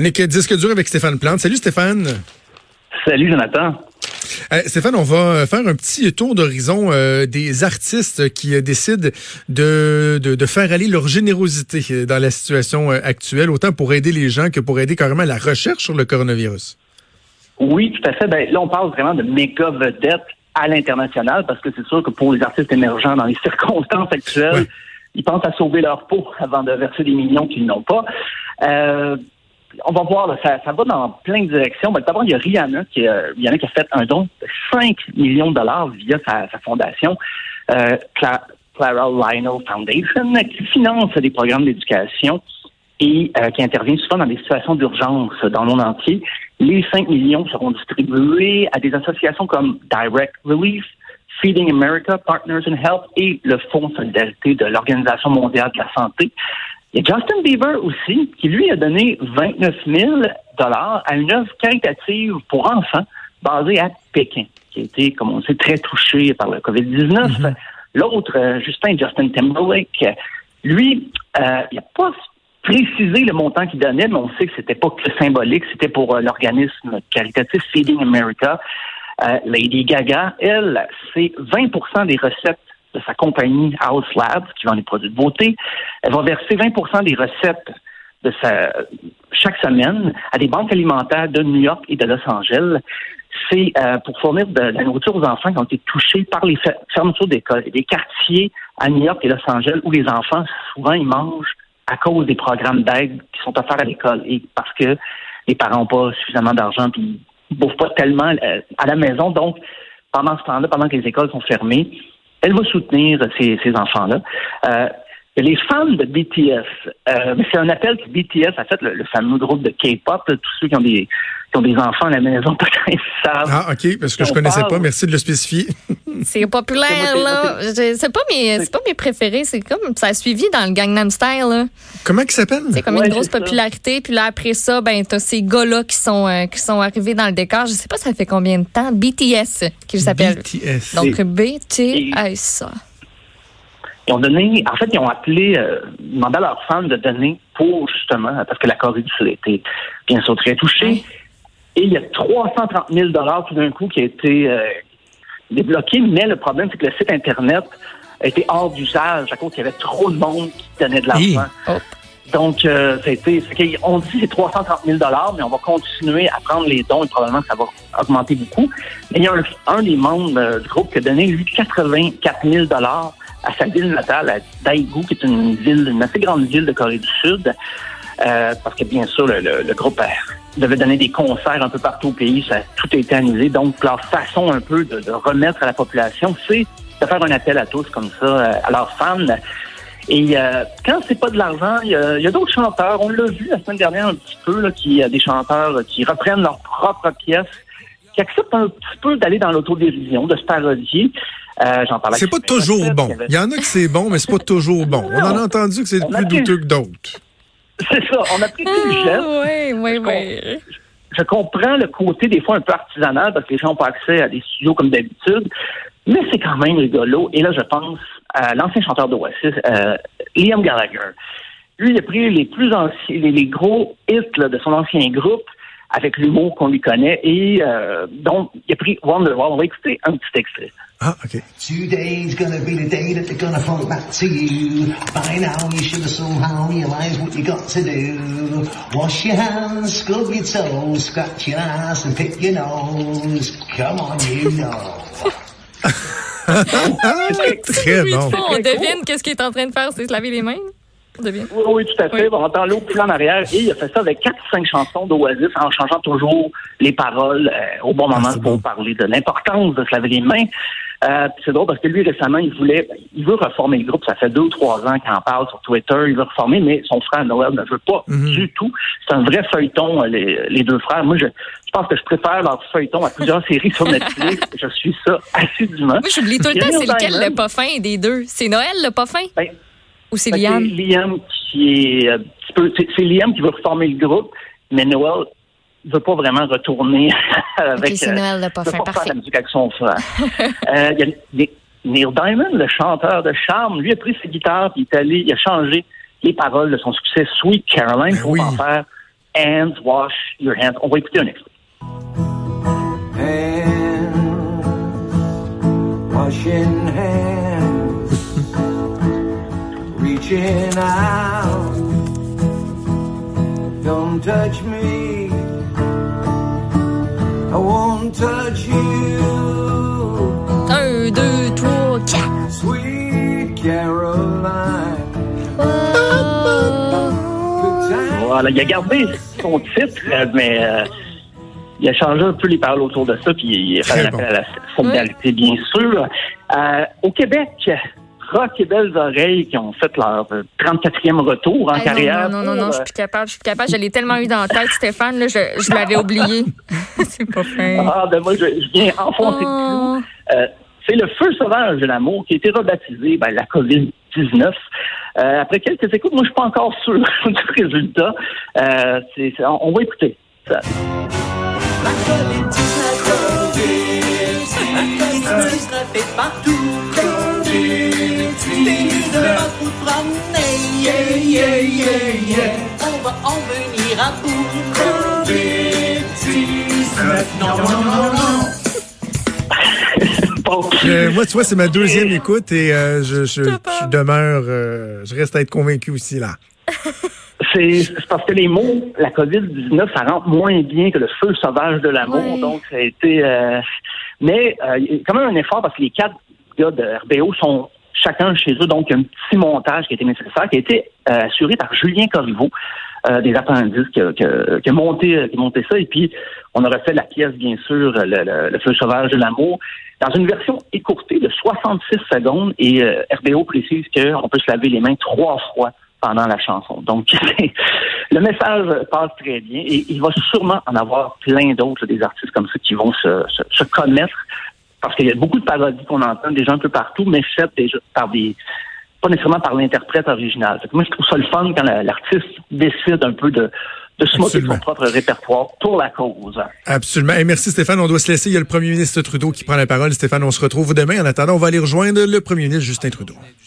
Chronique disque dur avec Stéphane Plante. Salut Stéphane. Salut Jonathan. Euh, Stéphane, on va faire un petit tour d'horizon euh, des artistes qui euh, décident de, de, de, faire aller leur générosité dans la situation actuelle, autant pour aider les gens que pour aider carrément la recherche sur le coronavirus. Oui, tout à fait. Ben, là, on parle vraiment de méga vedettes à l'international parce que c'est sûr que pour les artistes émergents dans les circonstances actuelles, ils pensent à sauver leur peau avant de verser des millions qu'ils n'ont pas. On va voir, ça, va dans plein de directions. Mais d'abord, il y a Rihanna qui, euh, Rihanna qui a fait un don de 5 millions de dollars via sa, fondation, euh, Clara Lionel Foundation, qui finance des programmes d'éducation et euh, qui intervient souvent dans des situations d'urgence dans le monde entier. Les 5 millions seront distribués à des associations comme Direct Relief, Feeding America, Partners in Health et le Fonds Solidarité de l'Organisation mondiale de la santé. Il y a Justin Bieber aussi, qui lui a donné 29 000 dollars à une œuvre caritative pour enfants basée à Pékin, qui a été, comme on sait, très touché par le COVID-19. Mm-hmm. L'autre, euh, Justin Justin Timberlake, lui, euh, il n'a pas précisé le montant qu'il donnait, mais on sait que c'était pas que symbolique, c'était pour euh, l'organisme caritatif Feeding America. Lady Gaga, elle, c'est 20% des recettes de sa compagnie House Labs, qui vend des produits de beauté. Elle va verser 20% des recettes de sa, chaque semaine à des banques alimentaires de New York et de Los Angeles. C'est euh, pour fournir de, la nourriture aux enfants qui ont été touchés par les fermetures d'écoles. Des quartiers à New York et Los Angeles où les enfants, souvent, ils mangent à cause des programmes d'aide qui sont offerts à l'école et parce que les parents n'ont pas suffisamment d'argent puis ils bouffent pas tellement euh, à la maison. Donc, pendant ce temps-là, pendant que les écoles sont fermées, elle va soutenir ces, ces enfants-là. Euh, les fans de BTS, euh, c'est un appel que BTS a fait, le, fameux groupe de K-pop, tous ceux qui ont des qui ont des enfants à la maison, peut-être savent. Ah, OK, parce que je connaissais pas. Merci de le spécifier. C'est populaire, là. C'est pas mes, c'est pas mes préférés. C'est comme, ça a suivi dans le Gangnam Style, là. Comment il s'appelle? C'est comme une grosse popularité. Puis là, après ça, ben, t'as ces gars-là qui sont, euh, qui sont arrivés dans le décor. Je sais pas ça fait combien de temps? BTS, qu'ils s'appelle. BTS. Donc, BTS. Ils ont donné, en fait, ils ont appelé, euh, demandé à leurs fans de donner pour justement, parce que la Corée du Sud était bien sûr très touchée. Et il y a 330 000 tout d'un coup qui a été euh, débloqué, mais le problème, c'est que le site Internet a été hors d'usage à cause qu'il y avait trop de monde qui donnait de l'argent. Donc, euh, été, on dit c'est 330 000 mais on va continuer à prendre les dons et probablement ça va augmenter beaucoup. Mais il y a un, des membres euh, du groupe qui a donné, lui, 84 000 à sa ville natale, à Daegu, qui est une ville, une assez grande ville de Corée du Sud, euh, parce que bien sûr, le, le, le groupe devait donner des concerts un peu partout au pays, ça a tout été annulé. Donc, leur façon un peu de, remettre à la population, c'est de faire un appel à tous comme ça, euh, à leurs fans. Et euh, quand c'est pas de l'argent, il y a, d'autres chanteurs. On l'a vu la semaine dernière un petit peu, là, qui, des chanteurs qui reprennent leurs propres pièces, qui acceptent un petit peu d'aller dans l'autodérision, de se parodier. Euh. C'est pas toujours bon. Il y en a que c'est bon, mais c'est pas toujours bon. On en a entendu que c'est plus douteux que d'autres. C'est ça. On a pris le geste. Oui, oui, oui. Je comprends le côté des fois un peu artisanal parce que les gens n'ont pas accès à des studios comme d'habitude, mais c'est quand même rigolo. Et là, je pense à l'ancien chanteur d'Oasis, euh, Liam Gallagher. Lui, il a pris les plus anciens, les, gros hits de son ancien groupe avec l'humour qu'on lui connaît. Et euh, donc, il a pris Wonderwall. On va écouter un petit extrait. Ah, OK. Today's gonna be the day that they're gonna fall back to you. By now you should have somehow realized what you got to do. Wash your hands, scrub your toes, scratch your ass and pick your nose. Come on, you know. Très bon. On devine qu'est-ce qu'il est en train de faire, c'est se laver les mains? Oui, oui, tout à fait. On entend l'eau plus en arrière. Et il a fait ça avec quatre cinq chansons d'Oasis en changeant toujours les paroles euh, au bon ah, moment pour parler de l'importance de se laver les mains. Euh, c'est drôle parce que lui, récemment, il voulait, il veut reformer le groupe. Ça fait deux ou trois ans qu'il en parle sur Twitter. Il veut reformer, mais son frère Noël ne veut pas mhm. du tout. C'est un vrai feuilleton, les, les deux frères. Moi, je, je pense que je préfère leur feuilleton à plusieurs séries sur Netflix. Je suis ça assidûment. Moi, j'oublie tout le temps, c'est lequel le pas fin des deux? C'est Noël le pas fin? Ben, ou c'est Liam? C'est Liam? Qui est, euh, c'est Liam qui veut reformer le groupe, mais Noël ne veut pas vraiment retourner avec. Okay, Noël le pas fin, parfait. la musique avec son frère. euh, il y a Neil Diamond, le chanteur de charme, lui a pris sa guitare, puis il est allé, il a changé les paroles de son succès Sweet Caroline ben pour en faire Hands, wash your hands. On va écouter un extrait. Reaching out. Don't touch me. I won't touch you. Un, deux, trois, quatre. Sweet Caroline. Good time. Voilà, il a gardé son titre, euh, mais euh, il a changé un peu les paroles autour de ça, puis il a fait Très un appel bon. à la solidarité, bien sûr. Euh, au Québec, Rock et Belles Oreilles qui ont fait leur euh, 34e retour en Hey, carrière. non, non, non, non, je suis plus capable, je suis plus capable. Je l'ai tellement eu dans la tête, Stéphane, là, je, je l'avais oublié. C'est pas euh, fin. Ah, ben moi, je, je viens enfoncer le Oh. clou. Euh, c'est le feu sauvage de l'amour qui a été rebaptisé ben, la COVID-19. Euh, après quelques écoutes, moi, je suis pas encore sûr du résultat. Euh, c'est- c'est- on, on va écouter. Ça. La COVID-19, la COVID-19 est partout. T'es mieux de pas tout promener. Yeah, yeah, yeah, yeah. On va en venir à bout. COVID-19, non, non, non, non. Bon. Euh, moi, tu vois, c'est ma deuxième écoute et euh, je, je, je demeure, euh, je reste à être convaincu aussi là. C'est c'est parce que les mots, la COVID-19, ça rentre moins bien que le feu sauvage de l'amour. Oui. Donc, ça a été... euh, mais euh, il y a quand même un effort parce que les quatre gars de RBO sont chacun chez eux. Donc, un petit montage qui a été nécessaire, qui a été euh, assuré par Julien Corriveau, euh, des appendices, qui a, qui qui a monté, qui a monté ça. Et puis, on a refait la pièce, bien sûr, le, le- le feu sauvage de l'amour, dans une version écourtée de 66 secondes. Et euh, RBO précise qu'on peut se laver les mains trois fois pendant la chanson. Donc, le message passe très bien et il va sûrement en avoir plein d'autres, des artistes comme ça qui vont se, se, se connaître parce qu'il y a beaucoup de parodies qu'on entend déjà un peu partout, mais faites déjà par des pas nécessairement par l'interprète original. Fait que moi, je trouve ça le fun quand la- l'artiste décide un peu de, de se moquer de son propre répertoire pour la cause. Absolument. Et merci Stéphane. On doit se laisser. Il y a le premier ministre Trudeau qui prend la parole. Stéphane, on se retrouve demain. En attendant, on va aller rejoindre le premier ministre Justin Trudeau.